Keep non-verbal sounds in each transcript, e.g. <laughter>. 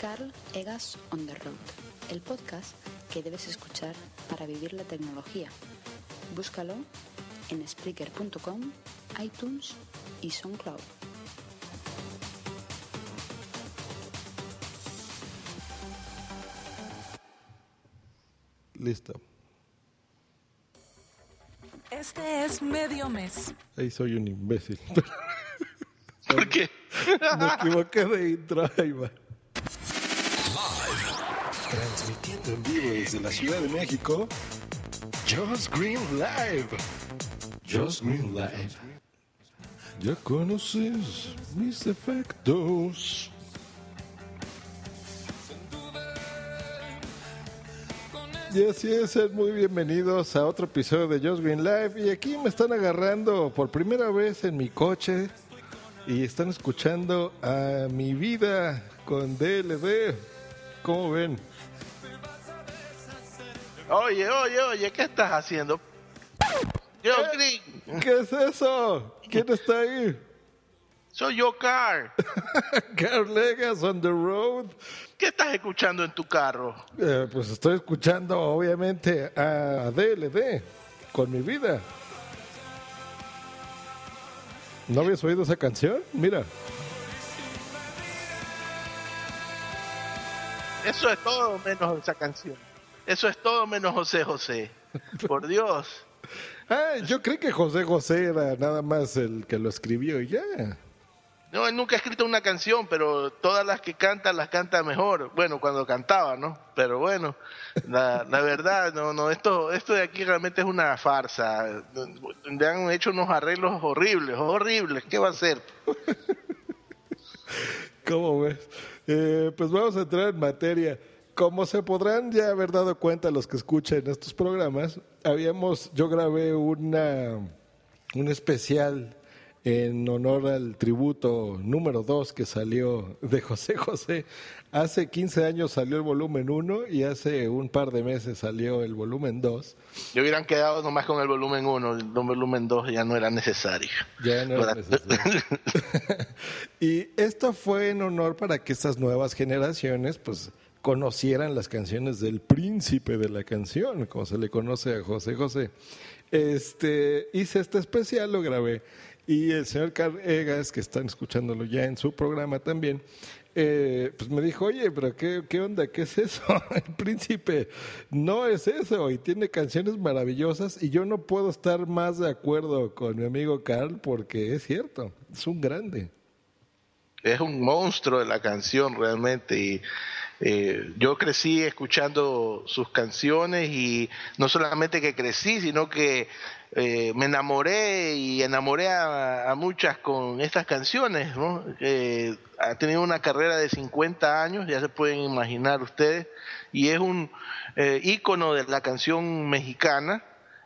Carl Egas on the Road, el podcast que debes escuchar para vivir la tecnología. Búscalo en Spreaker.com, iTunes y SoundCloud. Listo. Este es medio mes. Ahí soy un imbécil. ¿Por qué? <laughs> Me equivoqué de intro. Ahí va. Desde la Ciudad de México. Just Green Live. Just Green Live. Ya conoces mis defectos. Y así es, muy bienvenidos a otro episodio de Just Green Live. Y aquí me están agarrando por primera vez en mi coche y están escuchando a mi vida con DLD. ¿Cómo ven? Oye, oye, oye, ¿qué estás haciendo? Yo, Green, ¿Qué es eso? ¿Quién está ahí? soy yo, Carl. <laughs> Carl Legas on the road. ¿Qué estás escuchando en tu carro? Eh, pues estoy escuchando obviamente a DLD con mi vida. ¿No habías oído esa canción? Mira. Eso es todo menos esa canción. Eso es todo menos José José. Por Dios. Ah, yo creí que José José era nada más el que lo escribió y ya. No, él nunca ha escrito una canción, pero todas las que canta las canta mejor. Bueno, cuando cantaba, ¿no? Pero bueno, la, la verdad, no, no, esto, esto de aquí realmente es una farsa. Le han hecho unos arreglos horribles, horribles. ¿Qué va a hacer? <laughs> ¿Cómo ves? Eh, pues vamos a entrar en materia. Como se podrán ya haber dado cuenta los que escuchan estos programas, habíamos, yo grabé una, un especial en honor al tributo número 2 que salió de José José. Hace 15 años salió el volumen 1 y hace un par de meses salió el volumen 2. Yo hubieran quedado nomás con el volumen 1, el volumen 2 ya no era necesario. Ya no era necesario. <laughs> y esto fue en honor para que estas nuevas generaciones, pues conocieran las canciones del príncipe de la canción, como se le conoce a José José. Este, hice este especial, lo grabé. Y el señor Carl Egas, que están escuchándolo ya en su programa también, eh, pues me dijo, oye, pero qué, ¿qué onda? ¿Qué es eso? <laughs> El príncipe no es eso y tiene canciones maravillosas y yo no puedo estar más de acuerdo con mi amigo Carl porque es cierto, es un grande. Es un monstruo de la canción realmente y eh, yo crecí escuchando sus canciones y no solamente que crecí, sino que eh, me enamoré y enamoré a, a, muchas con estas canciones. ¿no? Eh, ha tenido una carrera de 50 años, ya se pueden imaginar ustedes, y es un eh, ícono de la canción mexicana.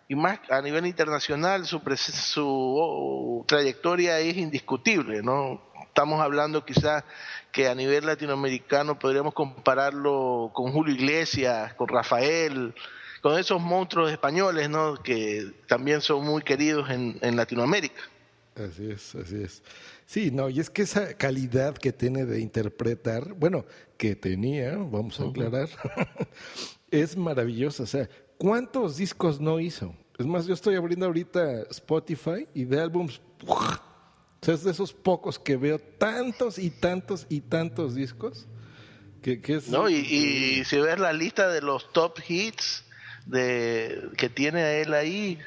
Y más a nivel internacional, su, su oh, trayectoria es indiscutible, ¿no? Estamos hablando quizás que a nivel latinoamericano podríamos compararlo con Julio Iglesias, con Rafael, con esos monstruos españoles, ¿no? Que también son muy queridos en, en, Latinoamérica. Así es, así es. Sí, no, y es que esa calidad que tiene de interpretar, bueno, que tenía, vamos a aclarar, <laughs> es maravillosa. O sea, ¿cuántos discos no hizo? Es más, yo estoy abriendo ahorita Spotify y de álbums. O sea, es de esos pocos que veo tantos y tantos y tantos discos. Que, que es, no, y, y si ves la lista de los top hits, de que tiene él ahí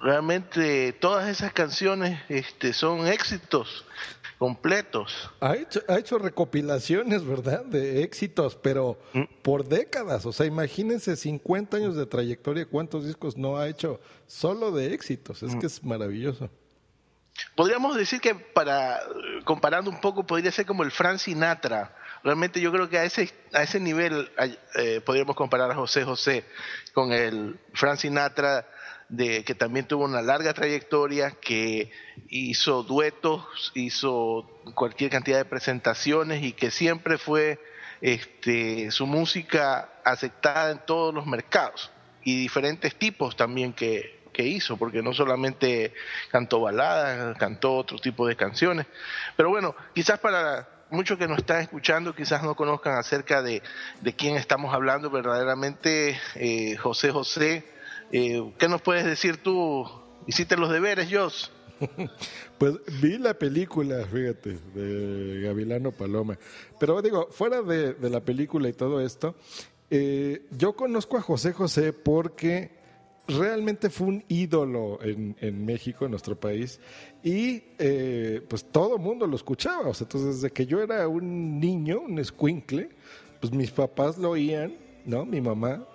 realmente todas esas canciones este son éxitos completos ha hecho ha hecho recopilaciones verdad de éxitos pero ¿Mm? por décadas o sea imagínense 50 años de trayectoria cuántos discos no ha hecho solo de éxitos es ¿Mm? que es maravilloso podríamos decir que para comparando un poco podría ser como el Frank Sinatra. Realmente yo creo que a ese a ese nivel eh, podríamos comparar a José José con el Frank Sinatra de que también tuvo una larga trayectoria que hizo duetos hizo cualquier cantidad de presentaciones y que siempre fue este su música aceptada en todos los mercados y diferentes tipos también que que hizo, porque no solamente cantó baladas, cantó otro tipo de canciones. Pero bueno, quizás para muchos que nos están escuchando quizás no conozcan acerca de, de quién estamos hablando verdaderamente, eh, José José. Eh, ¿Qué nos puedes decir tú? ¿Hiciste los deberes, Jos? <laughs> Pues vi la película, fíjate, de Gavilano Paloma. Pero digo, fuera de, la película y todo esto, eh, yo conozco a José José porque realmente fue un ídolo en, en México, en nuestro país, y eh, pues todo mundo lo escuchaba. O sea, entonces, desde que yo era un niño, un escuincle, pues mis papás lo oían, ¿no? Mi mamá,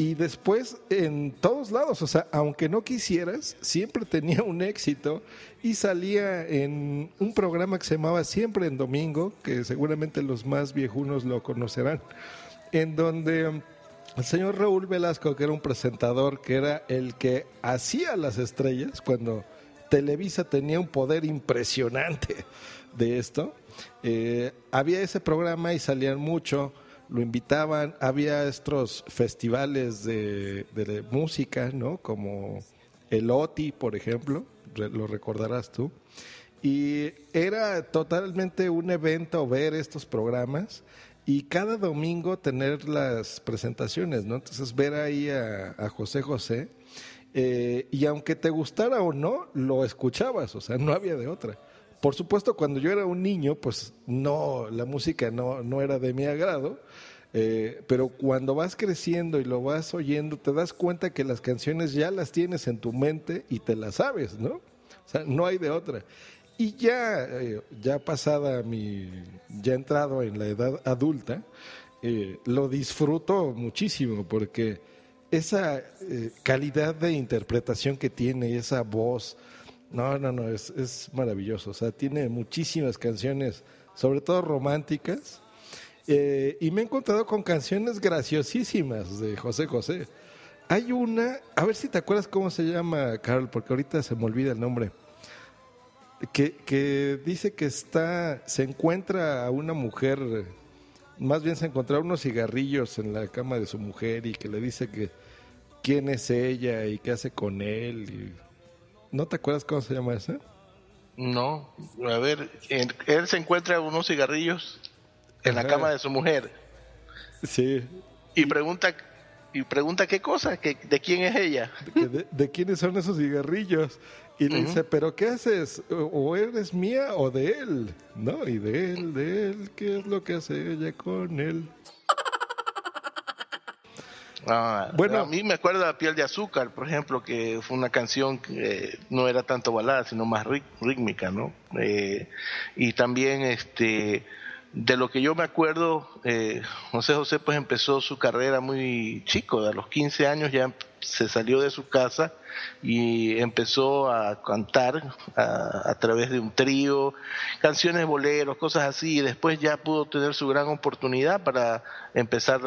y después en todos lados, o sea, aunque no quisieras, siempre tenía un éxito y salía en un programa que se llamaba Siempre en Domingo, que seguramente los más viejunos lo conocerán, en donde el señor Raúl Velasco, que era un presentador, que era el que hacía las estrellas, cuando Televisa tenía un poder impresionante de esto, eh, había ese programa y salían mucho lo invitaban, había estos festivales de, música, ¿no? Como el OTI, por ejemplo, lo recordarás tú. Y era totalmente un evento ver estos programas y cada domingo tener las presentaciones, ¿no? Entonces ver ahí a, José José eh, y aunque te gustara o no, lo escuchabas, o sea, no había de otra. Por supuesto, cuando yo era un niño, pues no, la música no, no era de mi agrado, eh, pero cuando vas creciendo y lo vas oyendo, te das cuenta que las canciones ya las tienes en tu mente y te las sabes, ¿no? O sea, no hay de otra. Y ya, eh, ya pasada mi, ya entrado en la edad adulta, eh, lo disfruto muchísimo porque esa calidad de interpretación que tiene esa voz, no, no, no, es, es maravilloso. O sea, tiene muchísimas canciones, sobre todo románticas, eh, y me he encontrado con canciones graciosísimas de José José. Hay una, a ver si te acuerdas cómo se llama, Carol, porque ahorita se me olvida el nombre. Que, que dice que está, se encuentra a una mujer, más bien se encontró unos cigarrillos en la cama de su mujer y que le dice que quién es ella y qué hace con él. ¿No te acuerdas cómo se llama esa? No, a ver, él se encuentra unos cigarrillos en la cama de su mujer. Sí. Y pregunta y pregunta qué cosa, que, de quién es ella. De, quiénes son esos cigarrillos. Y le dice, pero ¿qué haces? O eres mía o de él. No, y de él, de él, ¿qué es lo que hace ella con él? Ah, bueno, a mí me acuerda Piel de Azúcar, por ejemplo, que fue una canción que no era tanto balada, sino más rítmica, ¿no? Eh, y también este de lo que yo me acuerdo, eh, José José pues empezó su carrera muy chico, a los 15 años ya se salió de su casa y empezó a cantar a, través de un trío, canciones boleros, cosas así, y después ya pudo tener su gran oportunidad para empezar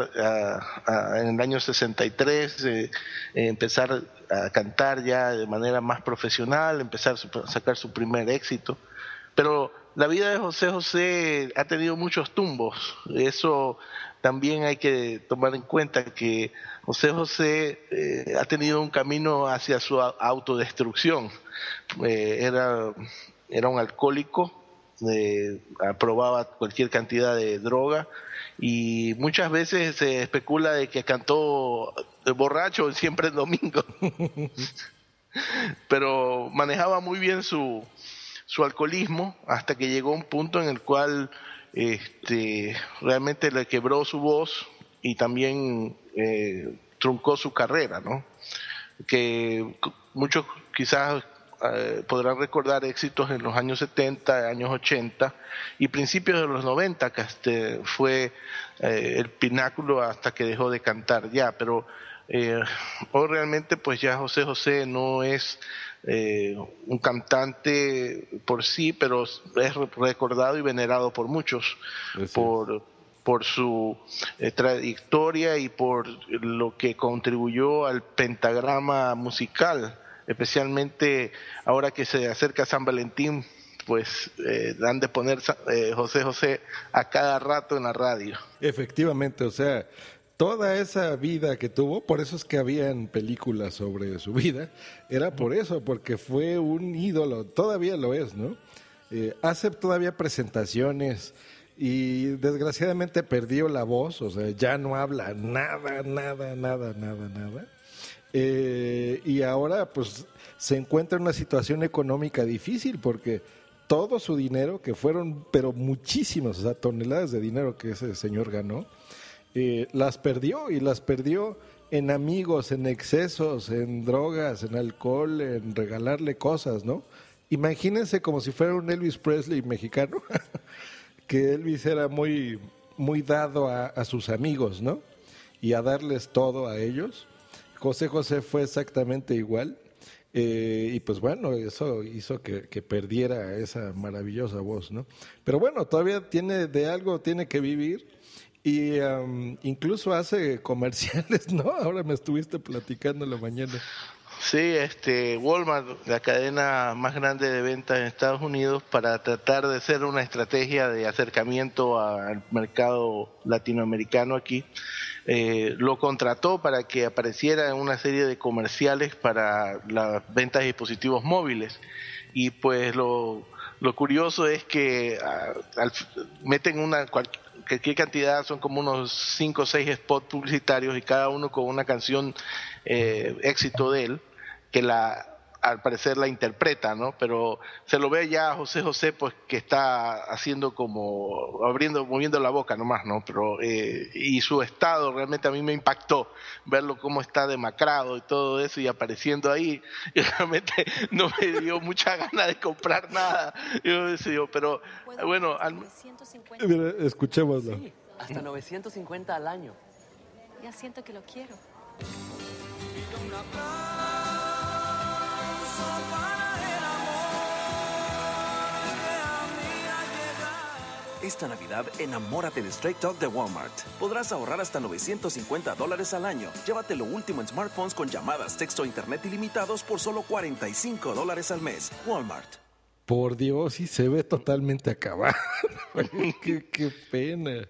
en el año 63, eh, empezar a cantar ya de manera más profesional, empezar a sacar su primer éxito. Pero la vida de José José ha tenido muchos tumbos. Eso también hay que tomar en cuenta que José José eh, ha tenido un camino hacia su autodestrucción. Eh, era, era un alcohólico, eh, aprobaba cualquier cantidad de droga y muchas veces se especula de que cantó borracho siempre en domingo. <laughs> Pero manejaba muy bien su, su alcoholismo hasta que llegó un punto en el cual este, realmente le quebró su voz y también eh, truncó su carrera, ¿no? Que muchos quizás eh, podrán recordar éxitos en los años 70, años 80 y principios de los 90, que este fue eh, el pináculo hasta que dejó de cantar ya, pero hoy realmente pues ya José José no es eh, un cantante por sí, pero es recordado y venerado por muchos, por, por su eh, trayectoria y por lo que contribuyó al pentagrama musical, especialmente ahora que se acerca San Valentín, pues eh, dan de poner José José a cada rato en la radio. Efectivamente, o sea, toda esa vida que tuvo, por eso es que habían películas sobre su vida, era por eso, porque fue un ídolo, todavía lo es, ¿no? Eh, hace todavía presentaciones y desgraciadamente perdió la voz, o sea, ya no habla nada, nada, nada, nada, nada. Eh, y ahora pues se encuentra en una situación económica difícil porque todo su dinero, que fueron, pero muchísimas, o sea, toneladas de dinero que ese señor ganó, eh, las perdió y las perdió en amigos, en excesos, en drogas, en alcohol, en regalarle cosas, ¿no? Imagínense como si fuera un Elvis Presley mexicano, <laughs> que Elvis era muy, muy dado a, sus amigos, ¿no? Y a darles todo a ellos. José José fue exactamente igual. Eh, y pues bueno, eso hizo que, que, perdiera esa maravillosa voz, ¿no? Pero bueno, todavía tiene de algo, tiene que vivir y um, incluso hace comerciales, ¿no? <laughs> Ahora me estuviste platicando la mañana. Sí, este Walmart, la cadena más grande de ventas en Estados Unidos, para tratar de hacer una estrategia de acercamiento al mercado latinoamericano aquí, eh, lo contrató para que apareciera en una serie de comerciales para las ventas de dispositivos móviles. Y pues lo, lo curioso es que ah, meten una qué cantidad son como unos 5 o 6 spots publicitarios y cada uno con una canción eh, éxito de él que la al parecer la interpreta, ¿no? Pero se lo ve ya a José José, pues que está haciendo como, abriendo, moviendo la boca nomás, ¿no? Pero, eh, y su estado realmente a mí me impactó, verlo cómo está demacrado y todo eso y apareciendo ahí, <laughs> y realmente no me dio mucha gana de comprar nada. Yo decía, pero bueno, al... Mira, escuchémoslo. Sí, hasta 950 al año. Ya siento que lo quiero. Esta Navidad, enamórate de Straight Talk de Walmart. Podrás ahorrar hasta 950 dólares al año. Llévate lo último en smartphones con llamadas, texto e internet ilimitados por solo 45 dólares al mes. Walmart. Por Dios, sí se ve totalmente acabado. <laughs> qué, qué, pena.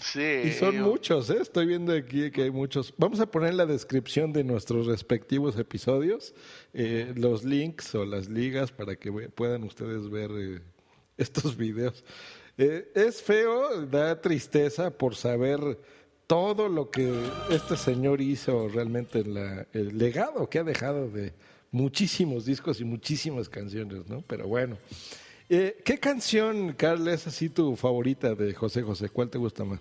Sí. Y son muchos, ¿eh? Estoy viendo aquí que hay muchos. Vamos a poner en la descripción de nuestros respectivos episodios eh, los links o las ligas para que puedan ustedes ver eh, <laughs> estos videos. Eh, es feo, da tristeza por saber todo lo que este señor hizo realmente en la, el legado que ha dejado de muchísimos discos y muchísimas canciones, ¿no? Pero bueno. Eh, ¿Qué canción, Carl, es así tu favorita de José José? ¿Cuál te gusta más?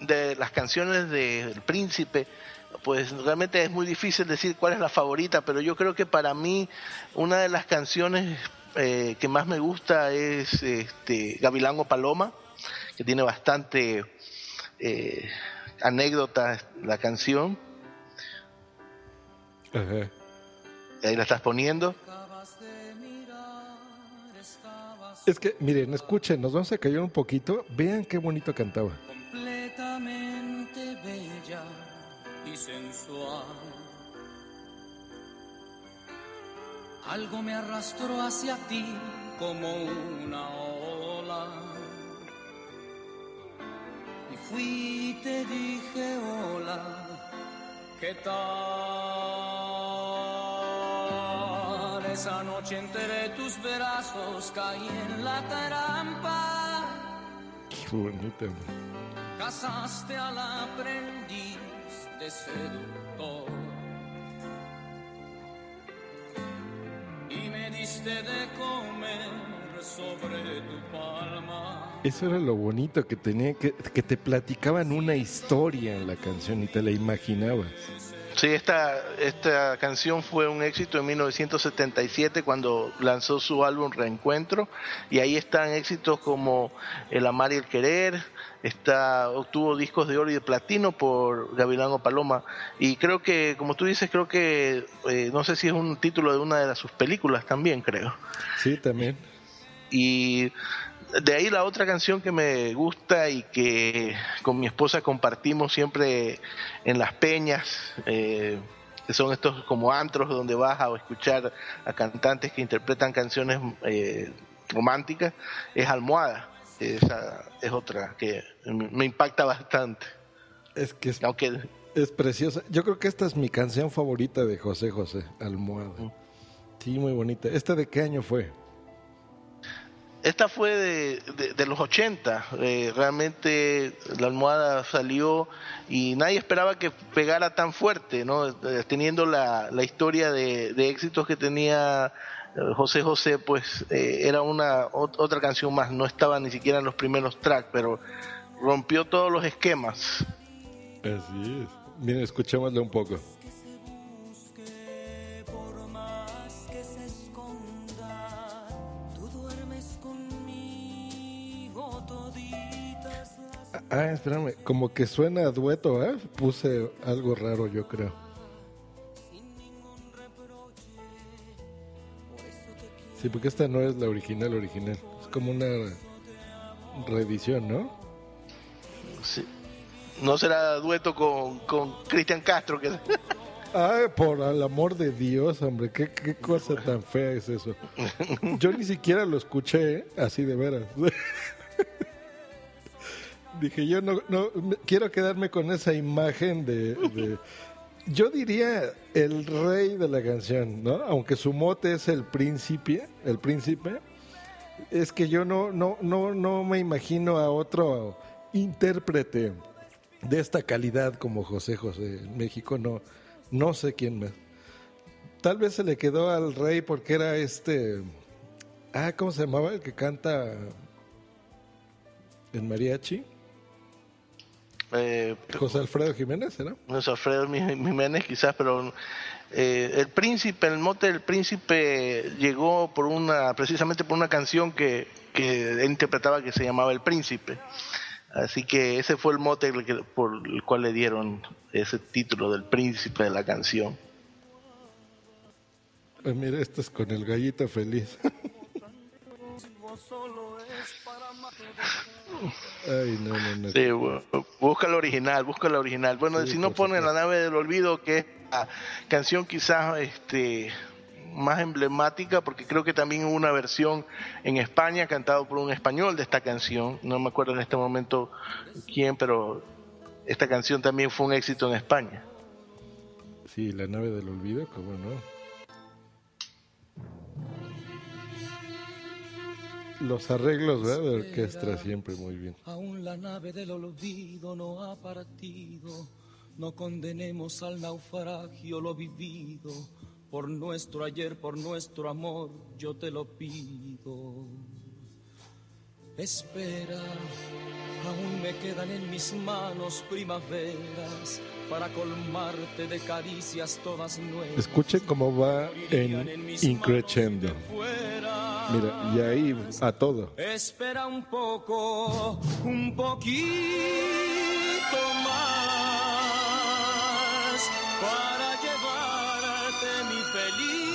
De las canciones del Príncipe, pues realmente es muy difícil decir cuál es la favorita, pero yo creo que para mí una de las canciones eh, que más me gusta es este, Gavilán Paloma, que tiene bastante eh, anécdotas la canción. Ajá. Ahí la estás poniendo. Es que, miren, escuchen, nos vamos a callar un poquito. Vean qué bonito cantaba. Completamente bella y sensual. Algo me arrastró hacia ti como una ola. Y fui y te dije hola, ¿qué tal? Esa noche entre tus brazos caí en la trampa. Qué bonita. Casaste al aprendiz de seductor. y me diste de comer sobre tu palma. Eso era lo bonito que tenía, que, que te platicaban una historia en la canción y te la imaginabas. Sí, esta, esta canción fue un éxito en 1977 cuando lanzó su álbum Reencuentro y ahí están éxitos como El Amar y el Querer, está, obtuvo discos de oro y de platino por Gavilán Paloma y creo que, como tú dices, creo que, eh, no sé si es un título de una de sus películas también, creo. Sí, también. Y de ahí la otra canción que me gusta y que con mi esposa compartimos siempre en las peñas, eh, que son estos como antros donde vas a escuchar a cantantes que interpretan canciones eh, románticas, es Almohada. Esa es otra que me impacta bastante. Es que es, Aunque, es preciosa. Yo creo que esta es mi canción favorita de José José, Almohada. Sí, muy bonita. ¿Esta de qué año fue? Esta fue de, los 80. Eh, realmente la almohada salió y nadie esperaba que pegara tan fuerte, ¿no? Eh, teniendo la, historia de, de, éxitos que tenía eh, José José, pues era una otra canción más. No estaba ni siquiera en los primeros tracks, pero rompió todos los esquemas. Así es. Miren, escuchémosle un poco. Ah, espérame, como que suena a dueto, ¿eh? Puse algo raro, yo creo. Sí, porque esta no es la original original. Es como una reedición, ¿no? Sí. No será dueto con, Cristian Castro. Que... <laughs> Ay, por el amor de Dios, hombre, ¿qué, qué cosa tan fea es eso. Yo ni siquiera lo escuché, ¿eh? así de veras. <laughs> Dije, yo no, no quiero quedarme con esa imagen de, Yo diría el rey de la canción, ¿no? Aunque su mote es el príncipe, el príncipe, es que yo no, no, no, no me imagino a otro intérprete de esta calidad como José José en México, no, no sé quién más. Tal vez se le quedó al rey porque era este. Ah, ¿cómo se llamaba? El que canta en mariachi. Eh, José Alfredo Jiménez, ¿no? José Alfredo Jiménez, quizás, pero eh, el príncipe, el mote del príncipe llegó por una, precisamente por una canción que, que él interpretaba que se llamaba El Príncipe. Así que ese fue el mote por el cual le dieron ese título del príncipe de la canción. Pues mira, esto es con el gallito feliz. Ay, no, no, no. Sí, busca la original, busca la original. Bueno, si no pone la nave del olvido, que es la canción quizás este más emblemática, porque creo que también hubo una versión en España cantado por un español de esta canción. No me acuerdo en este momento quién, pero esta canción también fue un éxito en España. Sí, la nave del olvido, cómo no. Los arreglos de orquesta siempre muy bien. Aún la nave del olvido no ha partido. No condenemos al naufragio lo vivido. Por nuestro ayer, por nuestro amor, yo te lo pido. Espera, aún me quedan en mis manos primaveras para colmarte de caricias todas nuevas. Escuchen cómo va en increchendo. Mira, y ahí a todo. Espera un poco, un poquito más para llevarte mi felicidad.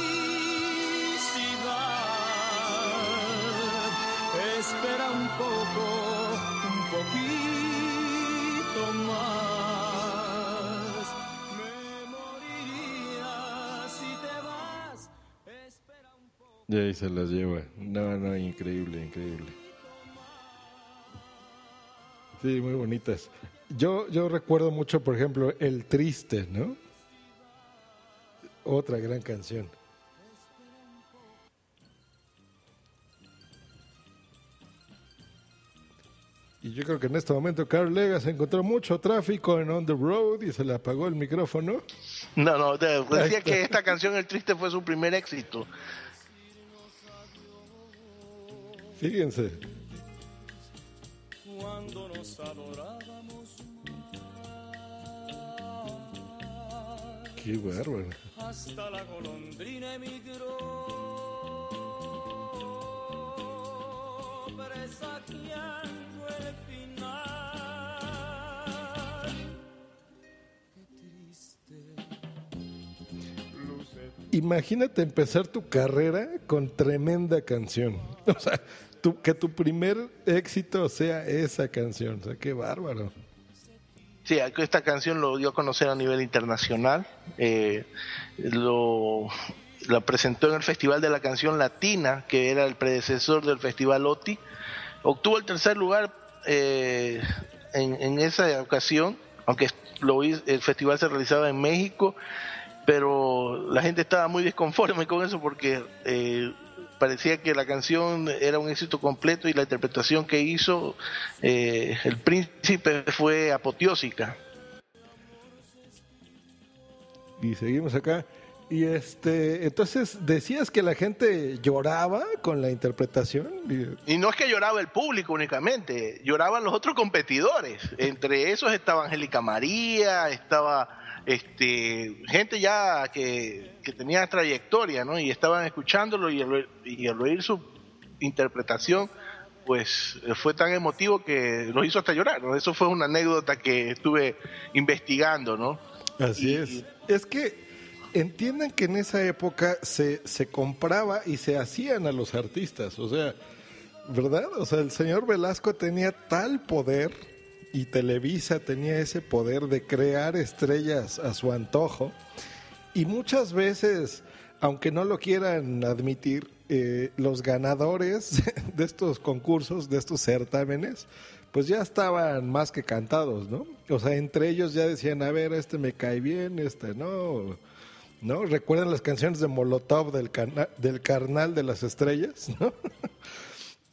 Espera un poco, un poquito más. Y ahí se las lleva. No, no, increíble, increíble. Sí, muy bonitas. Yo, yo recuerdo mucho, por ejemplo, El Triste, ¿no? Otra gran canción. Y yo creo que en este momento Carl Legas encontró mucho tráfico en On the Road y se le apagó el micrófono. No, no, decía que esta canción El Triste fue su primer éxito. Fíjense. Cuando nos adorábamos. Qué bárbaro. Hasta la golondrina emigró. Presagiando el final. Qué triste. Luce Imagínate empezar tu carrera con tremenda canción. <laughs> O sea, tu, que tu primer éxito sea esa canción. O sea, qué bárbaro. Sí, esta canción lo dio a conocer a nivel internacional. Eh, lo, la presentó en el Festival de la Canción Latina, que era el predecesor del Festival OTI. Obtuvo el tercer lugar eh, en, en, esa ocasión, aunque lo, el festival se realizaba en México, pero la gente estaba muy desconforme con eso porque eh, parecía que la canción era un éxito completo y la interpretación que hizo eh, el príncipe fue apoteósica. Y seguimos acá. Y este, entonces decías que la gente lloraba con la interpretación. Y no es que lloraba el público únicamente, lloraban los otros competidores. Entre esos estaba Angélica María, estaba este gente ya que, tenía trayectoria, ¿no? Y estaban escuchándolo y al, oír su interpretación, pues fue tan emotivo que los hizo hasta llorar. ¿no? Eso fue una anécdota que estuve investigando, ¿no? Así es. Es que entiendan que en esa época se, se compraba y se hacían a los artistas, o sea, ¿verdad? O sea, el señor Velasco tenía tal poder y Televisa tenía ese poder de crear estrellas a su antojo y muchas veces, aunque no lo quieran admitir, eh, los ganadores <laughs> de estos concursos, de estos certámenes, pues ya estaban más que cantados, ¿no? O sea, entre ellos ya decían, a ver, este me cae bien, este no ¿no? ¿Recuerdan las canciones de Molotov del, del Carnal de las Estrellas? <laughs> ¿no?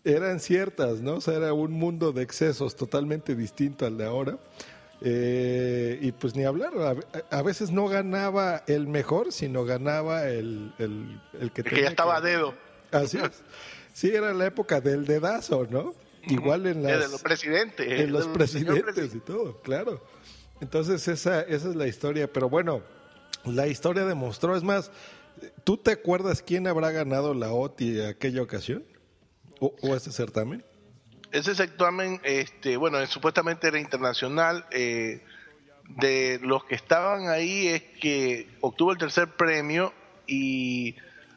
Eran ciertas, ¿no? O sea, era un mundo de excesos totalmente distinto al de ahora. Eh, y pues ni hablar, a, veces no ganaba el mejor, sino ganaba el, el, el que, ya estaba a dedo. Así es. Sí, era la época del dedazo, ¿no? Igual en las... De los presidentes. En los presidentes y todo, claro. Entonces esa, esa es la historia. Pero bueno, la historia demostró, es más, ¿tú te acuerdas quién habrá ganado la OTI aquella ocasión? ¿O, ese certamen? Ese certamen, este, bueno, supuestamente era internacional. Eh, de los que estaban ahí es que obtuvo el tercer premio y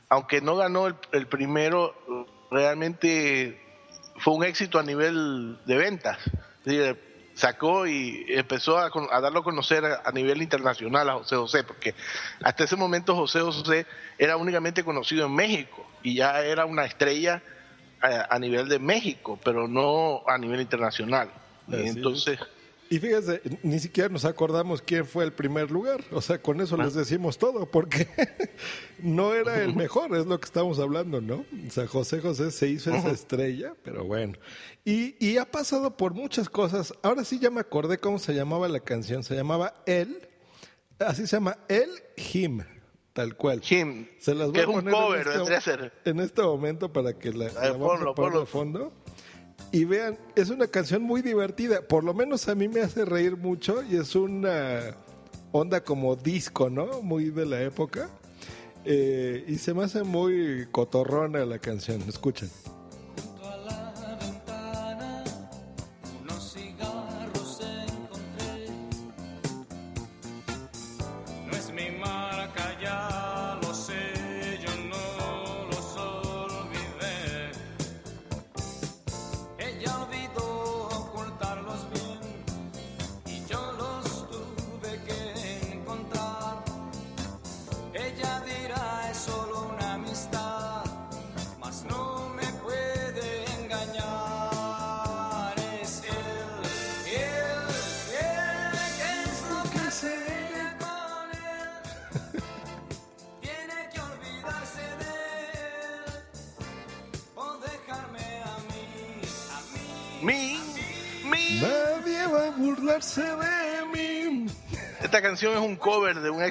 aunque no ganó el primero, realmente fue un éxito a nivel de ventas. Sacó y empezó a, darlo a conocer a, nivel internacional a José José, porque hasta ese momento José José era únicamente conocido en México y ya era una estrella a, nivel de México, pero no a nivel internacional. entonces... Y fíjese, ni siquiera nos acordamos quién fue el primer lugar. O sea, con eso les decimos todo, porque <laughs> no era el <laughs> mejor, es lo que estamos hablando, ¿no? O sea, José José se hizo esa estrella, pero bueno. Y, y ha pasado por muchas cosas. Ahora sí ya me acordé cómo se llamaba la canción. Se llamaba El, así se llama, El Him, tal cual. Him. Se las voy a poner en, este, en este momento para que la, la poner de fondo. Y vean, es una canción muy divertida, por lo menos a mí me hace reír mucho y es una onda como disco, ¿no? Muy de la época. Eh, y se me hace muy cotorrona la canción, escuchen.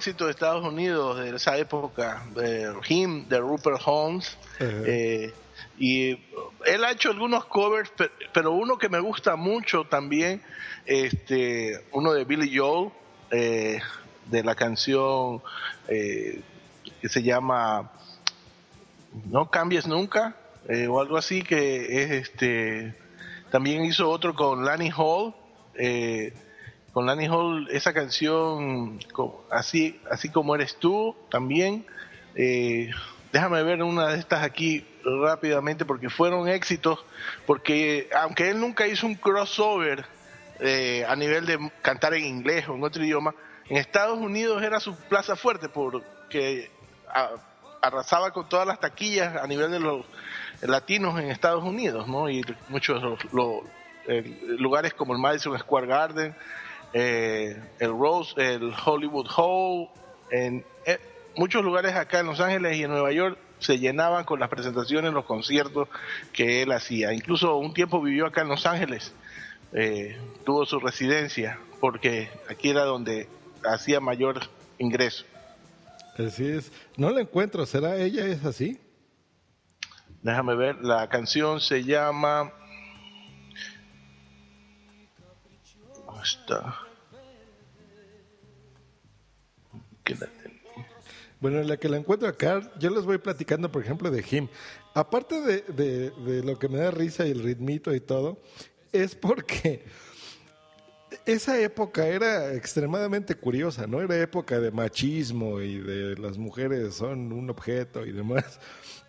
Éxito de Estados Unidos de esa época, de Him, de Rupert Holmes. Eh, y él ha hecho algunos covers, pero uno que me gusta mucho también, este, uno de Billy Joel, eh, de la canción eh, que se llama No cambies nunca, o algo así, que es este. También hizo otro con Lanny Hall, eh, con Lanny Hall esa canción así así como eres tú también eh, déjame ver una de estas aquí rápidamente porque fueron éxitos porque aunque él nunca hizo un crossover eh, a nivel de cantar en inglés o en otro idioma en Estados Unidos era su plaza fuerte porque arrasaba con todas las taquillas a nivel de los latinos en Estados Unidos no y muchos los lugares como el Madison Square Garden, eh, el Rose, el Hollywood Hall, en eh, muchos lugares acá en Los Ángeles y en Nueva York se llenaban con las presentaciones, los conciertos que él hacía. Incluso un tiempo vivió acá en Los Ángeles, eh, tuvo su residencia, porque aquí era donde hacía mayor ingreso. Así es. No la encuentro, ¿será ella es así? Déjame ver, la canción se llama... ¿Dónde está? Bueno, la que la encuentro acá, yo les voy platicando, por ejemplo, de Jim. Aparte de lo que me da risa y el ritmito y todo, es porque esa época era extremadamente curiosa, ¿no? Era época de machismo y de las mujeres son un objeto y demás.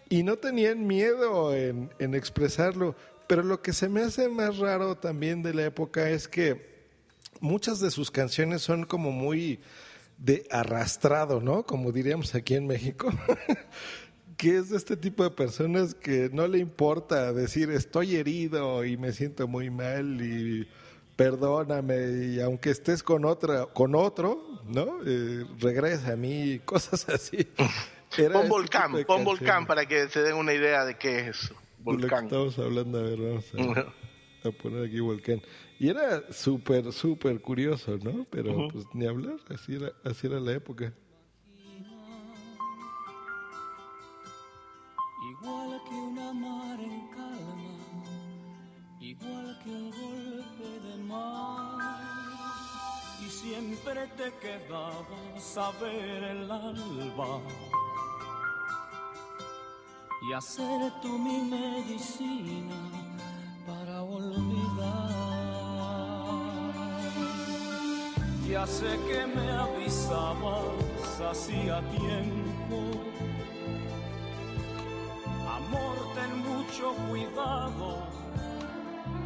Y no tenían miedo en, en expresarlo. Pero lo que se me hace más raro también de la época es que muchas de sus canciones son como muy de arrastrado, ¿no? Como diríamos aquí en México. <laughs> que es de este tipo de personas que no le importa decir estoy herido y me siento muy mal y perdóname y aunque estés con otra con otro no eh, regresa a mí <laughs> cosas así <laughs> Era pon volcán pon volcán para que se den una idea de qué es eso volcán estamos hablando a ver vamos a, a poner aquí volcán. Y era súper súper curioso no pero uh -huh. pues ni hablar así era así era la época. Igual que una mar en calma igual que un golpe de mar. Y siempre te quedabas a ver el alba y hacer tú mi medicina ya sé que me avisabas hacía tiempo amor ten mucho cuidado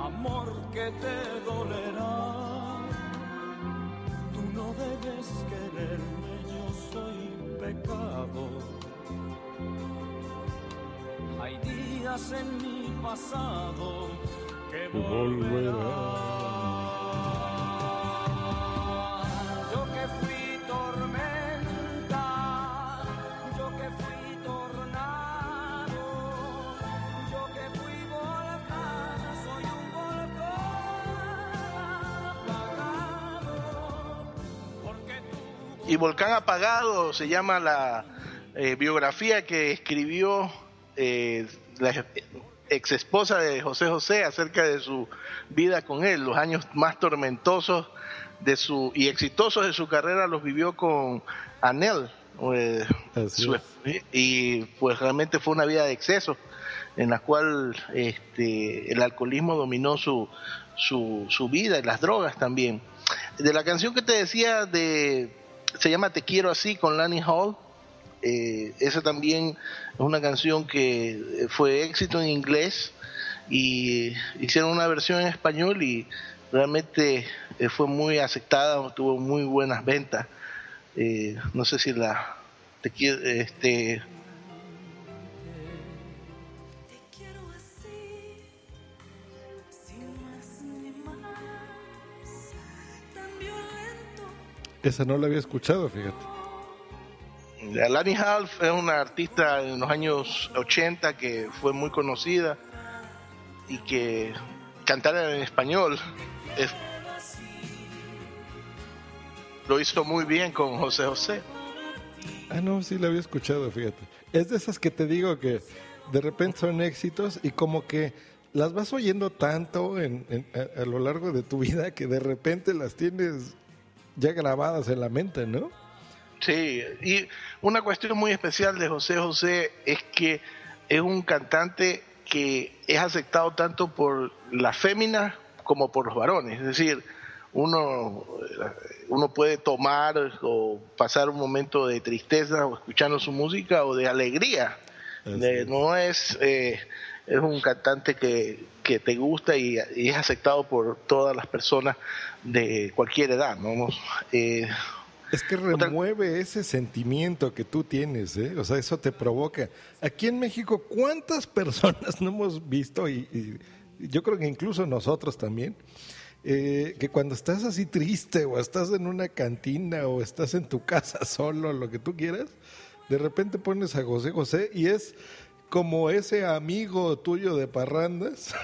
amor que te dolerá. Tú no debes quererme, yo soy pecado. Hay días en mi pasado que volverán. Y Volcán Apagado se llama la eh, biografía que escribió eh, la ex esposa de José José acerca de su vida con él, los años más tormentosos de su y exitosos de su carrera los vivió con Anel. Eh, su, y pues realmente fue una vida de exceso en la cual este, el alcoholismo dominó su, su, su vida y las drogas también. De la canción que te decía de se llama Te quiero así con Lanny Hall. Eh, esa también es una canción que fue éxito en inglés y hicieron una versión en español y realmente eh, fue muy aceptada, tuvo muy buenas ventas. Eh, no sé si la te este Esa no la había escuchado, fíjate. Lani Half es una artista en los años 80 que fue muy conocida y que cantar en español es, lo hizo muy bien con José José. Ah, no, sí la había escuchado, fíjate. Es de esas que te digo que de repente son éxitos y como que las vas oyendo tanto en, en, a, a lo largo de tu vida que de repente las tienes ya grabadas en la mente, ¿no? Sí, y una cuestión muy especial de José José es que es un cantante que es aceptado tanto por las féminas como por los varones, es decir, uno, uno puede tomar o pasar un momento de tristeza o escuchando su música o de alegría. De, no es, eh, es un cantante que, que te gusta y, y, es aceptado por todas las personas de cualquier edad, ¿no? Eh, es que remueve ese sentimiento que tú tienes, ¿eh? O sea, eso te provoca. Aquí en México, ¿cuántas <laughs> personas no hemos visto? Y, y yo creo que incluso nosotros también, eh, que cuando estás así triste o estás en una cantina o estás en tu <laughs> casa solo, lo que tú quieras, De repente pones a José José y es como ese amigo tuyo de parrandas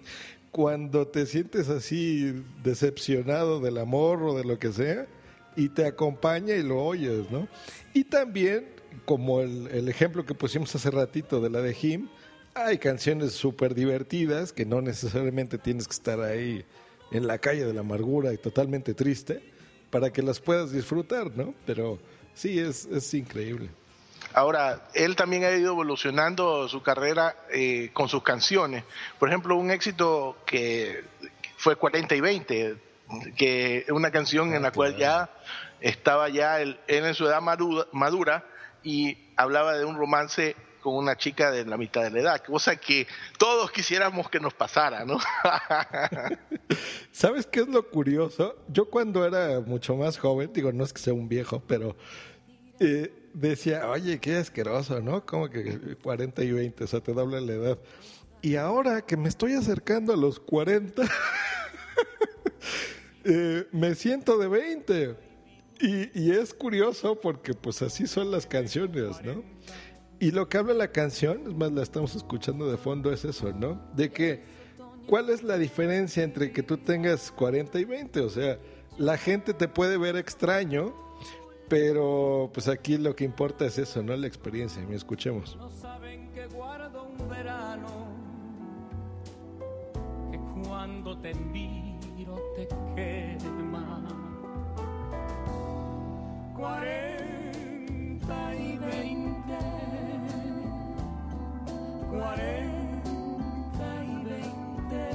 <laughs> cuando te sientes así decepcionado del amor o de lo que sea y te acompaña y lo oyes, ¿no? Y también, como el, el ejemplo que pusimos hace ratito de la de Jim, hay canciones súper divertidas que no necesariamente tienes que estar ahí en la calle de la amargura y totalmente triste para que las puedas disfrutar, ¿no? Pero sí, es, es increíble. Ahora, él también ha ido evolucionando su carrera eh, con sus canciones. Por ejemplo, un éxito que fue 40 y 20, que es una canción en la cual ya estaba ya él, él en su edad madura, madura y hablaba de un romance con una chica de la mitad de la edad, cosa que todos quisiéramos que nos pasara, ¿no? <laughs> ¿Sabes qué es lo curioso? Yo cuando era mucho más joven, digo, no es que sea un viejo, pero eh, decía, oye, qué asqueroso, ¿no? Como que 40 y 20, o sea, te dobla la edad. Y ahora que me estoy acercando a los 40, <laughs> eh, me siento de 20. Y, y es curioso porque pues así son las canciones, ¿no? Y lo que habla la canción, es más, la estamos escuchando de fondo, es eso, ¿no? De que, ¿cuál es la diferencia entre que tú tengas 40 y 20? O sea, la gente te puede ver extraño, pero pues aquí lo que importa es eso, ¿no? La experiencia. Me escuchemos. No saben que guardo un verano, que cuando te miro te quema. 40 y 20. 40 y 20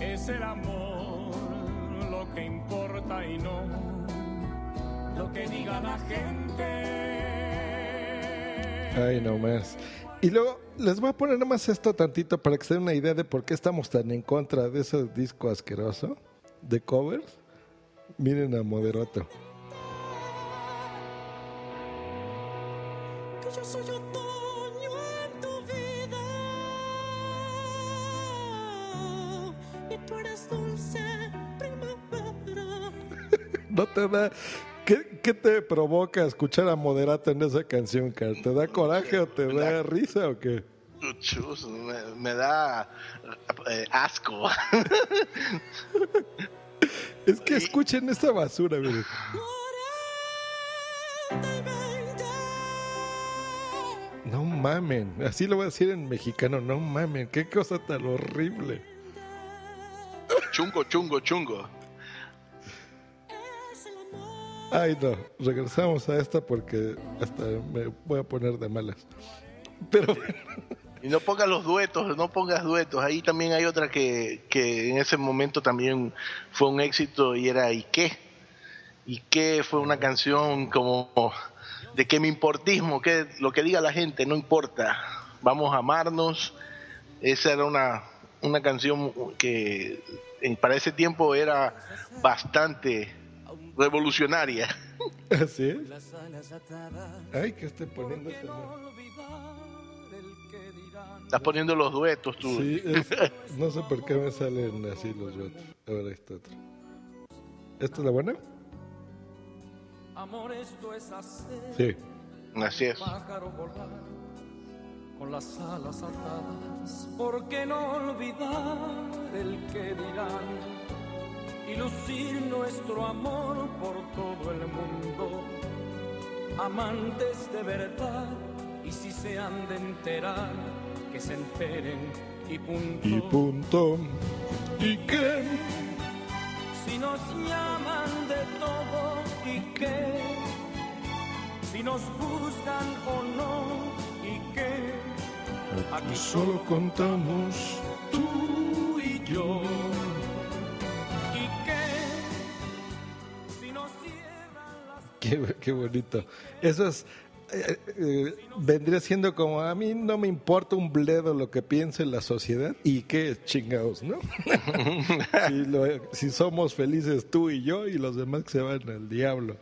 Es el amor lo que importa y no lo que diga la gente. Ay, no más. Y luego les voy a poner nomás esto tantito para que se den una idea de por qué estamos tan en contra de ese disco asqueroso de covers. Miren a Moderato. Que yo soy No te da. ¿Qué, qué te provoca escuchar a Moderato en esa canción, Carl? ¿Te da coraje o te da risa o qué? Chus, me, me da eh, asco. <laughs> Es que escuchen esta basura, miren. 40 y 20 No mamen. Así lo voy a decir en mexicano. No mamen. Qué cosa tan horrible. chungo, chungo, chungo. Ay, no. Regresamos a esta porque hasta me voy a poner de malas. Pero Y no pongas los duetos, no pongas duetos. Ahí también hay otra que, que en ese momento también fue un éxito y era ¿Y qué? ¿Y qué? Fue una canción como de que me importismo, que lo que diga la gente no importa. Vamos a amarnos. Esa era una, una canción que para ese tiempo era bastante revolucionaria. así es. Las alas atadas. Ay, que estoy poniendo. Que no olvidar el que dirán. Estás poniendo los duetos tú. Sí, es- <laughs> no sé por qué me salen así los votos. Ahora esta otra. ¿Esta es la buena? Amor, esto es hacer Sí. Así es. pájaro volar con las alas atadas. ¿Por qué no olvidar el que dirán? Y lucir nuestro amor por todo el mundo. Amantes de verdad, y si se han de enterar, que se enteren y punto. Y punto. ¿Y qué? Si nos llaman de todo y qué, si nos juzgan o no y qué, Aquí solo contamos tú y yo. Qué, bonito. Eso es. eh, eh, vendría siendo como a mí no me importa un bledo lo que piense la sociedad y qué chingados, ¿no? <laughs> si, lo- si somos felices tú y yo y los demás que se van al diablo.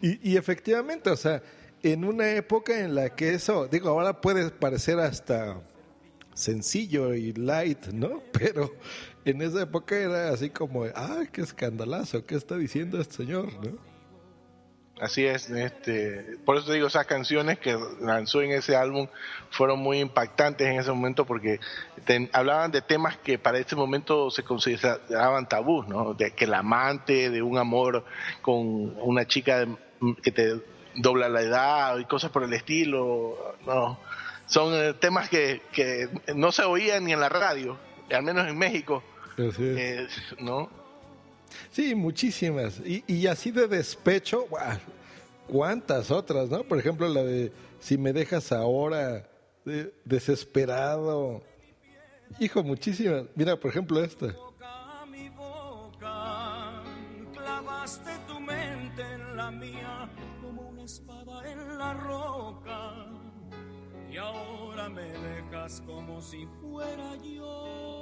Y, y efectivamente, o sea, en una época en la que eso, digo, ahora puede parecer hasta sencillo y light, ¿no? <laughs> Pero en esa época era así como, ah, qué escandalazo, ¿qué está diciendo este señor, no? Así es, este, por eso te digo, esas canciones que lanzó en ese álbum fueron muy impactantes en ese momento porque hablaban de temas que para ese momento se consideraban tabús, ¿no? De que el amante, de un amor con una chica que te dobla la edad y cosas por el estilo, no. Son eh, temas que, que no se oían ni en la radio, al menos en México, eh, ¿no? Sí, muchísimas. Y, y así de despecho, ¿cuántas otras, no? Por ejemplo, la de Si me dejas ahora, desesperado. Hijo, muchísimas. Mira, por ejemplo, esta. Y ahora me dejas como si fuera yo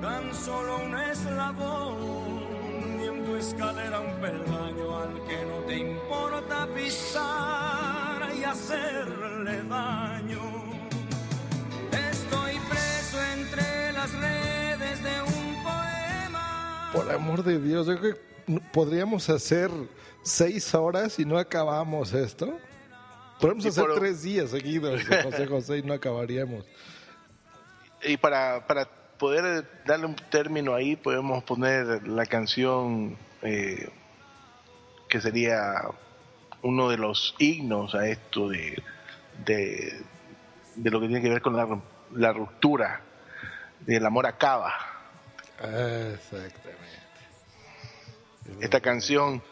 tan solo un eslabón y en tu escalera un peldaño al que no te importa pisar y hacerle daño. Estoy preso entre las redes de un poema. Por amor de Dios, yo creo que podríamos hacer seis horas y no acabamos esto. Podemos hacer tres días seguidos José José y no acabaríamos. <laughs> Y para, para poder darle un término ahí, podemos poner la canción eh, que sería uno de los himnos a esto de, de, lo que tiene que ver con la, la ruptura, del amor acaba. Exactamente. Esta canción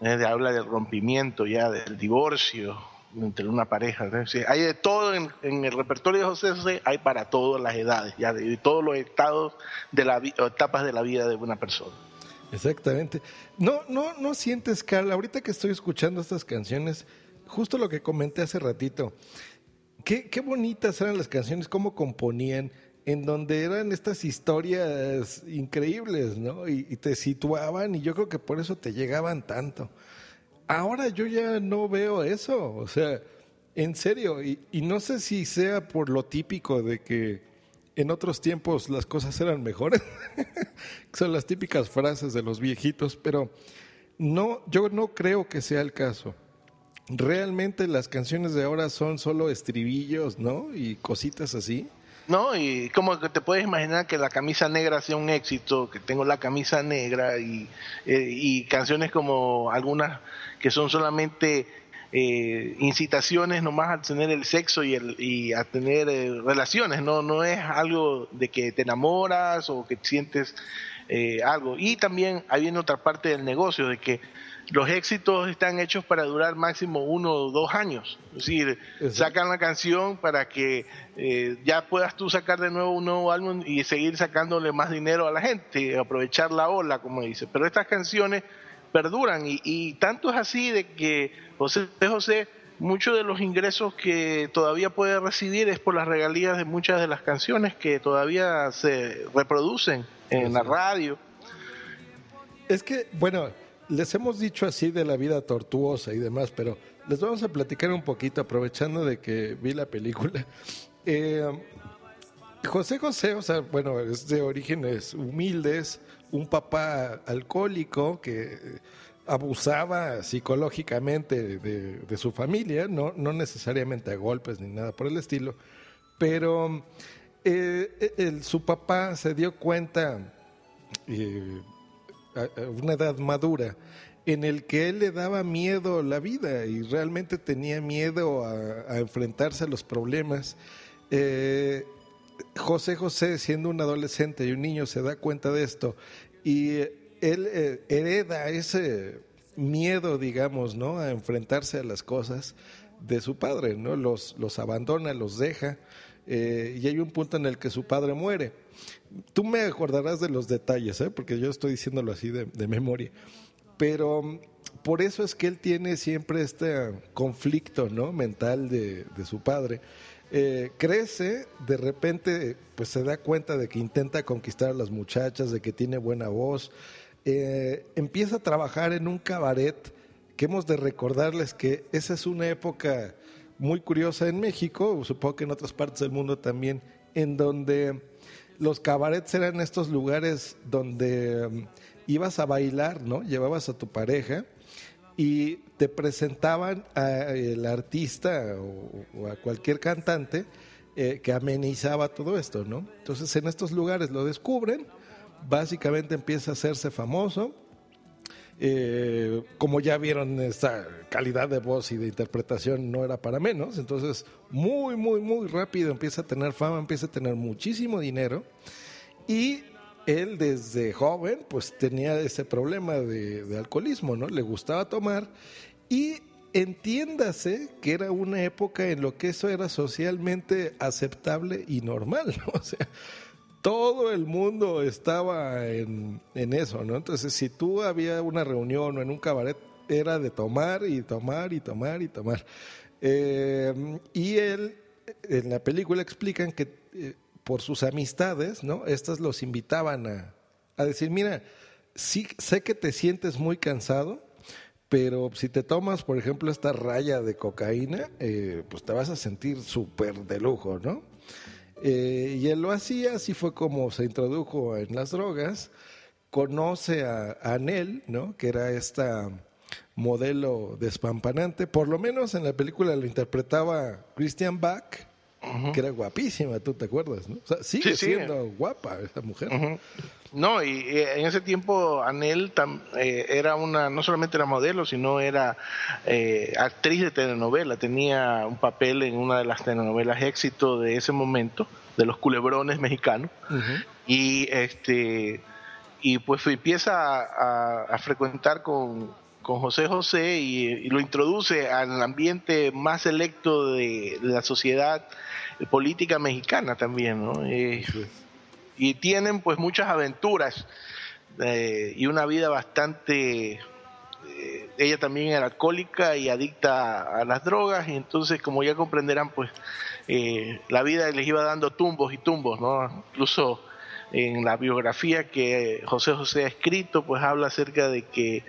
eh, habla del rompimiento ya, del divorcio, entre una pareja. Hay de todo en, el repertorio de José José, hay para todas las edades, ya de, todos los estados de la etapas de la vida de una persona. Exactamente. No, no, no sientes, Carl, ahorita que estoy escuchando estas canciones, justo lo que comenté hace ratito, qué, qué bonitas eran las canciones, cómo componían, en donde eran estas historias increíbles, ¿no? y te situaban y yo creo que por eso te llegaban tanto. Ahora yo ya no veo eso, o sea, en serio, y, no sé si sea por lo típico de que en otros tiempos las cosas eran mejores, <laughs> son las típicas frases de los viejitos, pero no, yo no creo que sea el caso. Realmente las canciones de ahora son solo estribillos, ¿no? Y cositas así. No, y como que te puedes imaginar que la camisa negra sea un éxito, que tengo la camisa negra y, eh, y canciones como algunas que son solamente eh, incitaciones nomás a tener el sexo y, el, y a tener eh, relaciones, no, no es algo de que te enamoras o que sientes eh, algo. Y también hay otra parte del negocio, de que los éxitos están hechos para durar máximo uno o dos años. Es decir, sacan la canción para que ya puedas tú sacar de nuevo un nuevo álbum y seguir sacándole más dinero a la gente, aprovechar la ola, como dice. Pero estas canciones perduran y, tanto es así de que José José muchos de los ingresos que todavía puede recibir es por las regalías de muchas de las canciones que todavía se reproducen en la radio. Es que, bueno, les hemos dicho así de la vida tortuosa y demás, pero les vamos a platicar un poquito aprovechando de que vi la película. <laughs> Eh, José José, o sea, bueno, es de orígenes humildes, un papá alcohólico que abusaba psicológicamente de, su familia, no, no, necesariamente a golpes ni nada por el estilo, pero eh, su papá se dio cuenta eh, una edad madura en el que él le daba miedo la vida y realmente tenía miedo a, enfrentarse a los problemas. Eh, José José, siendo un adolescente y un niño, se da cuenta de esto y él eh, hereda ese miedo, digamos, ¿no? A enfrentarse a las cosas de su padre, ¿no? Los, los abandona, los deja. Eh, y hay un punto en el que su padre muere. Tú me acordarás de los detalles, ¿eh? porque yo estoy diciéndolo así de, memoria. pero mm, por eso es que él tiene siempre este conflicto ¿no? mental de, de su padre. Eh, crece, de repente pues se da cuenta de que intenta conquistar a las muchachas, de que tiene buena voz, eh, empieza a trabajar en un cabaret que hemos de recordarles que esa es una época muy curiosa en México, supongo que en otras partes del mundo también, en donde los cabarets eran estos lugares donde um, ibas a bailar, ¿no? Llevabas a tu pareja y te presentaban al artista o, a cualquier cantante eh, que amenizaba todo esto, ¿no? Entonces en estos lugares lo descubren, básicamente empieza a hacerse famoso, eh, como ya vieron, esta calidad de voz y de interpretación no era para menos. Entonces, muy, muy, muy rápido empieza a tener fama, empieza a tener muchísimo dinero. Y él desde joven, pues tenía ese problema de, alcoholismo, ¿no? Le gustaba tomar. Y entiéndase que era una época en lo que eso era socialmente aceptable y normal, <laughs> ¿no? O sea, todo el mundo estaba en, eso, ¿no? Entonces, si tú había una reunión o en un cabaret, era de tomar y tomar y tomar y tomar. Eh, y él, en la película explican que eh, por sus amistades, ¿no? Estas los invitaban a, a decir, mira, sí, sé que te sientes muy cansado, pero si te tomas, por ejemplo, esta raya de cocaína, eh, pues te vas a sentir súper de lujo, ¿no? Eh, y él lo hacía, así fue como se introdujo en las drogas. Conoce a, Anel, ¿no? que era esta modelo despampanante. Por lo menos en la película lo interpretaba Christian Bach, que era guapísima, tú te acuerdas, ¿no? sigue siendo guapa esa mujer. No, y, en ese tiempo Anel eh, era una, no solamente era modelo, sino era eh, actriz de telenovela, tenía un papel en una de las telenovelas éxito de ese momento, de los culebrones mexicanos, y este y pues empieza a, frecuentar con, José José y, lo introduce al ambiente más selecto de, la sociedad política mexicana también, ¿no? Eh, y tienen pues muchas aventuras eh, y una vida bastante eh, ella también era alcohólica y adicta a, las drogas y entonces como ya comprenderán pues eh, la vida les iba dando tumbos y tumbos no incluso en la biografía que José José ha escrito pues habla acerca de que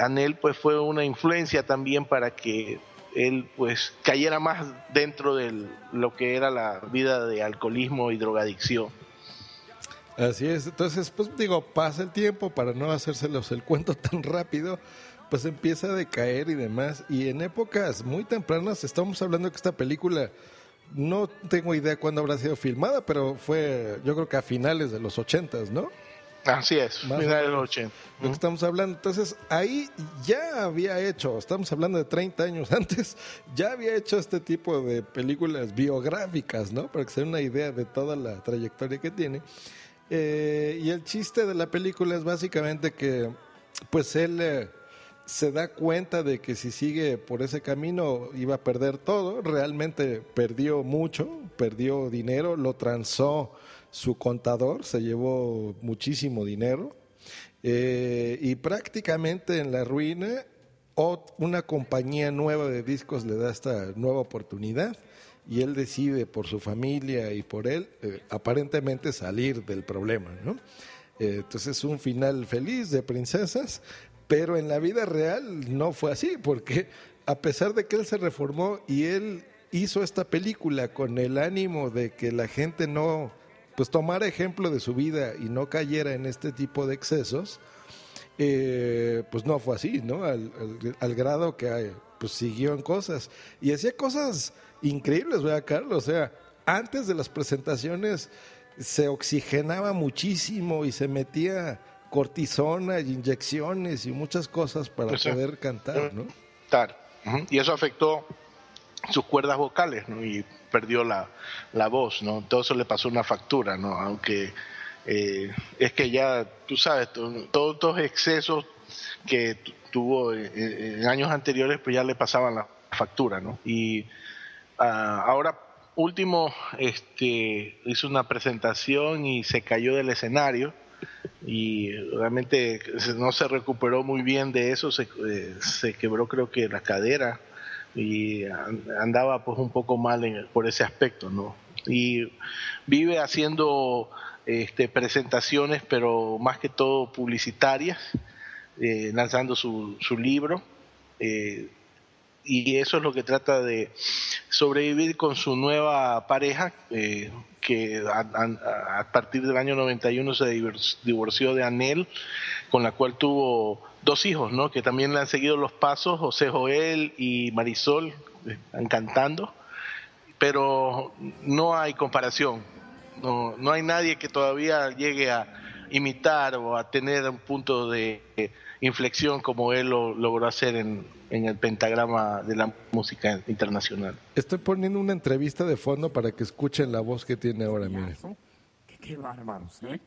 Anel pues fue una influencia también para que él pues cayera más dentro de lo que era la vida de alcoholismo y drogadicción Así es, entonces pues digo, pasa el tiempo para no hacérselos el cuento <laughs> tan rápido, pues empieza a decaer y demás. Y en épocas muy tempranas, estamos hablando que esta película, no tengo idea cuándo habrá sido filmada, pero fue yo creo que a finales de los ochentas, ¿no? Así es, finales de los 80. Lo que estamos hablando. Entonces, ahí ya había hecho, estamos hablando de 30 años <laughs> antes, ya había hecho este tipo de películas biográficas, ¿no? Para que se den una idea de toda la trayectoria que tiene. Eh, y el chiste de la película es básicamente que, pues él eh, se da cuenta de que si sigue por ese camino iba a perder todo. Realmente perdió mucho, perdió dinero, lo transó su contador, se llevó muchísimo dinero. Eh, y prácticamente en la ruina, una compañía nueva de discos le da esta nueva oportunidad y él decide por su familia y por él eh, aparentemente salir del problema, ¿no? Eh, entonces es un final feliz de princesas, pero en la vida real no fue así, porque a pesar de que él se reformó y él hizo esta película con el ánimo de que la gente no, pues tomara ejemplo de su vida y no cayera en este tipo de excesos, eh, pues no fue así, ¿no? Al, grado que pues siguió en cosas y hacía cosas increíbles, ¿verdad, Carlos? O sea, antes de las presentaciones se oxigenaba muchísimo y se metía cortisona y inyecciones y muchas cosas para poder cantar, ¿no? Y eso afectó sus cuerdas vocales, ¿no? Y perdió la, la voz, ¿no? Todo eso le pasó una factura, ¿no? Aunque eh, es que ya, tú sabes, todos estos excesos que tuvo en, años anteriores, pues ya le pasaban la factura, ¿no? Y Ah, ahora último este, hizo una presentación y se cayó del escenario y realmente no se recuperó muy bien de eso, se, eh, se quebró creo que la cadera y andaba pues un poco mal por ese aspecto, ¿no? Y vive haciendo este, presentaciones, pero más que todo publicitarias, eh, lanzando su, su libro. Eh, y eso es lo que trata de sobrevivir con su nueva pareja, eh, que a, partir del año 91 se divorció de Anel, con la cual tuvo dos hijos, ¿no? que también le han seguido los pasos, José Joel y Marisol, están cantando, pero no hay comparación no, no hay nadie que todavía llegue a imitar o a tener un punto de inflexión como él lo logró hacer en, en el pentagrama de la música internacional. Estoy poniendo una entrevista de fondo para que escuchen la voz que tiene ahora, mire. Qué, qué bárbaros, ¿eh?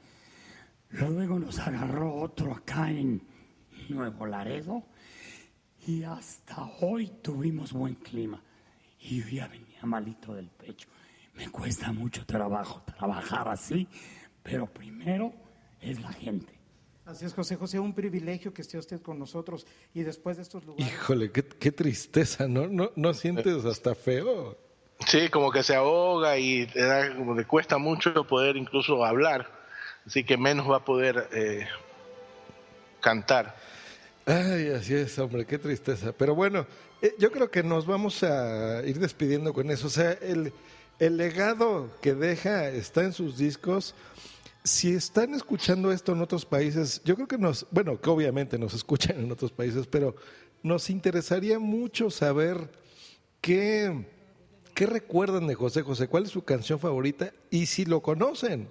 Luego nos agarró otro acá en Nuevo Laredo y hasta hoy tuvimos buen clima. Y yo ya venía malito del pecho. Me cuesta mucho trabajo trabajar así, pero primero es la gente. Así es, José José, un privilegio que esté usted con nosotros y después de estos lugares. Híjole, qué, tristeza, ¿no? ¿no? ¿No sientes hasta feo? Sí, como que se ahoga y como le cuesta mucho poder incluso hablar, así que menos va a poder eh, cantar. Ay, así es, hombre, qué tristeza. Pero bueno, eh, yo creo que nos vamos a ir despidiendo con eso. O sea, el, el legado que deja está en sus discos. Si están escuchando esto en otros países, yo creo que nos, bueno, que obviamente nos <laughs> escuchan en otros países, pero nos interesaría mucho saber qué, qué recuerdan de José José, cuál es su canción favorita y si lo conocen.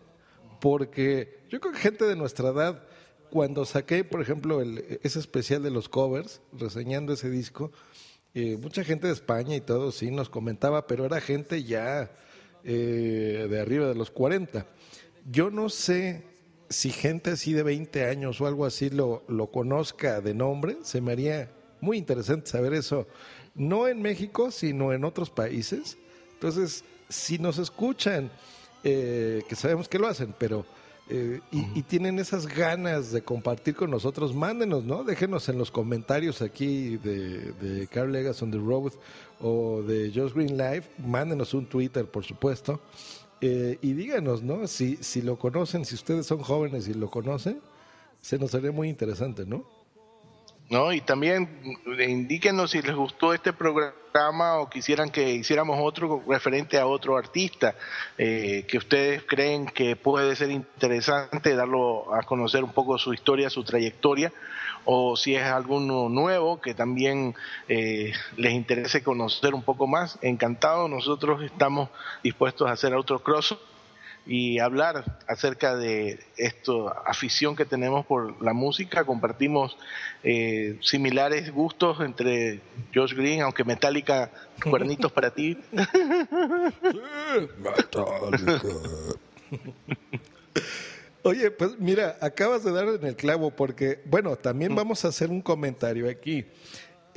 Porque yo creo que gente de nuestra edad, cuando saqué, por ejemplo, el, ese especial de los covers, reseñando ese disco, eh, mucha gente de España y todo, sí, nos comentaba, pero era gente ya eh, de arriba de los 40. Yo no sé si gente así de 20 años o algo así lo, lo conozca de nombre, se me haría muy interesante saber eso, no en México, sino en otros países. Entonces, si nos escuchan, eh, que sabemos que lo hacen, pero eh, y, tienen esas ganas de compartir con nosotros, mándenos, ¿no? Déjenos en los comentarios aquí de, de Carl Legas on the Road o de Just Green Live, mándenos un Twitter, por supuesto, eh, y díganos, ¿no? Si, si lo conocen, si ustedes son jóvenes y lo conocen, se nos haría muy interesante, ¿no? ¿No? Y también indíquenos si les gustó este programa o quisieran que hiciéramos otro referente a otro artista eh, que ustedes creen que puede ser interesante darlo a conocer un poco su historia, su trayectoria, o si es alguno nuevo que también eh, les interese conocer un poco más. Encantado, nosotros estamos dispuestos a hacer otro cross y hablar acerca de esto, afición que tenemos por la música. Compartimos eh, similares gustos entre Josh Green, aunque Metallica, cuernitos para ti. Oye, pues mira, acabas de dar en el clavo porque, bueno, también vamos a hacer un comentario aquí.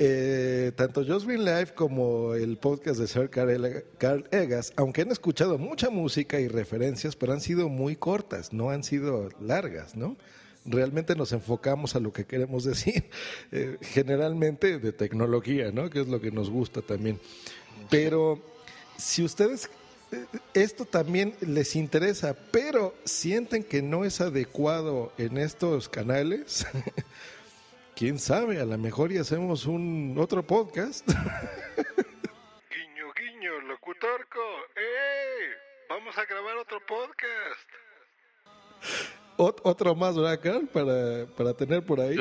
Eh, tanto Just Green Live como el podcast de Sir Carl Egas, aunque han escuchado mucha música y referencias, pero han sido muy cortas, no han sido largas, ¿no? Realmente nos enfocamos a lo que queremos <laughs> decir, eh, generalmente de tecnología, ¿no? Que es lo que nos gusta también. Pero si ustedes eh, esto también les interesa, pero sienten que no es adecuado en estos canales, <laughs> quién sabe, a lo mejor y hacemos un otro podcast. <laughs> guiño, guiño, locutorco, ¡eh! Vamos a grabar otro podcast. otro más, ¿verdad, Para, para tener por ahí.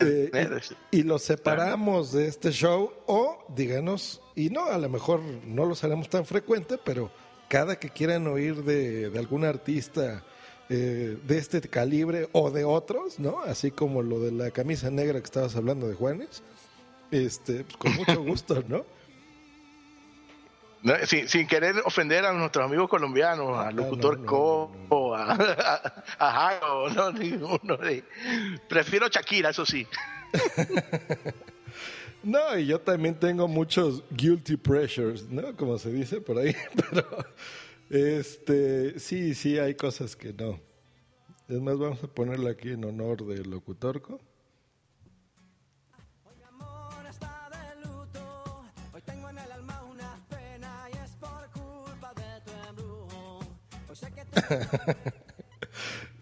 Eh, y, los separamos de este show o díganos, y no, a lo mejor no los haremos tan frecuente, pero cada que quieran oír de, de algún artista eh, de este calibre o de otros, ¿no? Así como lo de la camisa negra que estabas hablando de Juanes, este, pues con mucho <laughs> gusto, ¿no? sin, querer ofender a nuestros amigos colombianos, ah, al locutor Co, <laughs> a, a, no, <laughs> ninguno. Prefiero Shakira, eso sí. no, y yo también tengo muchos guilty pressures, ¿no? Como se dice por ahí, pero este, sí, sí, hay cosas que no. Es más, vamos a ponerlo aquí en honor del locutorco. <laughs>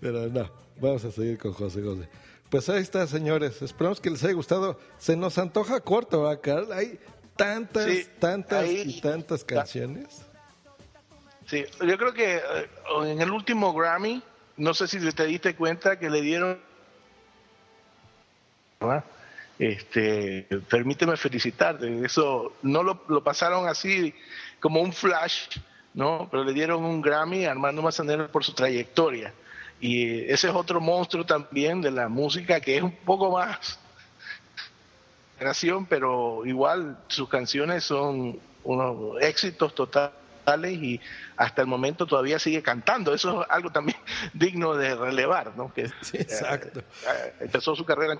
Pero no, vamos a seguir con José José. Pues ahí está, señores. Esperamos que les haya gustado. Se nos antoja corto, ¿verdad, Carl? Hay tantas, Sí, tantas ahí- y tantas canciones. Sí, yo creo que eh, en el último Grammy, no sé si te diste cuenta que le dieron. Este, permíteme felicitarte. Eso no lo, lo pasaron así como un flash, ¿no? Pero le dieron un Grammy a Armando Manzanero por su trayectoria. Y ese es otro monstruo también de la música que es un poco más pero igual sus canciones son unos éxitos totales y hasta el momento todavía sigue cantando. Eso es algo también <laughs> digno de relevar, ¿no? Que exacto. eh, eh, empezó su carrera.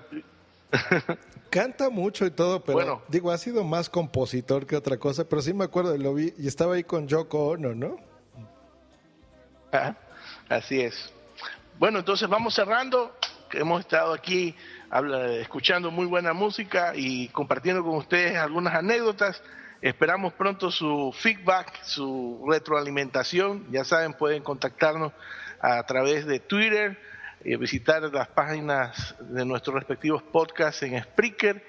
<laughs> Canta mucho y todo, pero Bueno. digo, ha sido más compositor que otra cosa, pero sí me acuerdo, lo vi y estaba ahí con Yoko Ono, ¿no? Ajá, Así es. Bueno, entonces vamos cerrando. Hemos estado aquí habla- escuchando muy buena música y compartiendo con ustedes algunas anécdotas. Esperamos pronto su feedback, su retroalimentación. Ya saben, pueden contactarnos a través de Twitter, eh, visitar las páginas de nuestros respectivos podcasts en Spreaker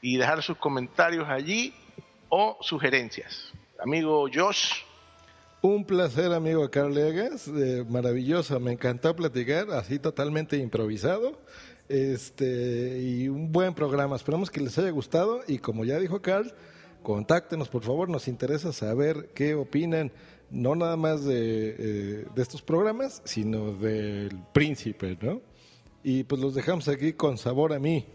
y dejar sus comentarios allí o sugerencias. Amigo Josh. Un placer, amigo Carl Egas, eh, maravilloso, me encantó platicar, así totalmente improvisado, este y un buen programa. Esperamos que les haya gustado y como ya dijo Carl, contáctenos por favor, nos interesa saber qué opinan, no nada más de, eh, de estos programas, sino del príncipe, ¿no? Y pues los dejamos aquí con sabor a mí.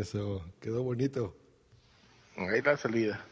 Eso, quedó bonito. Ahí la salida.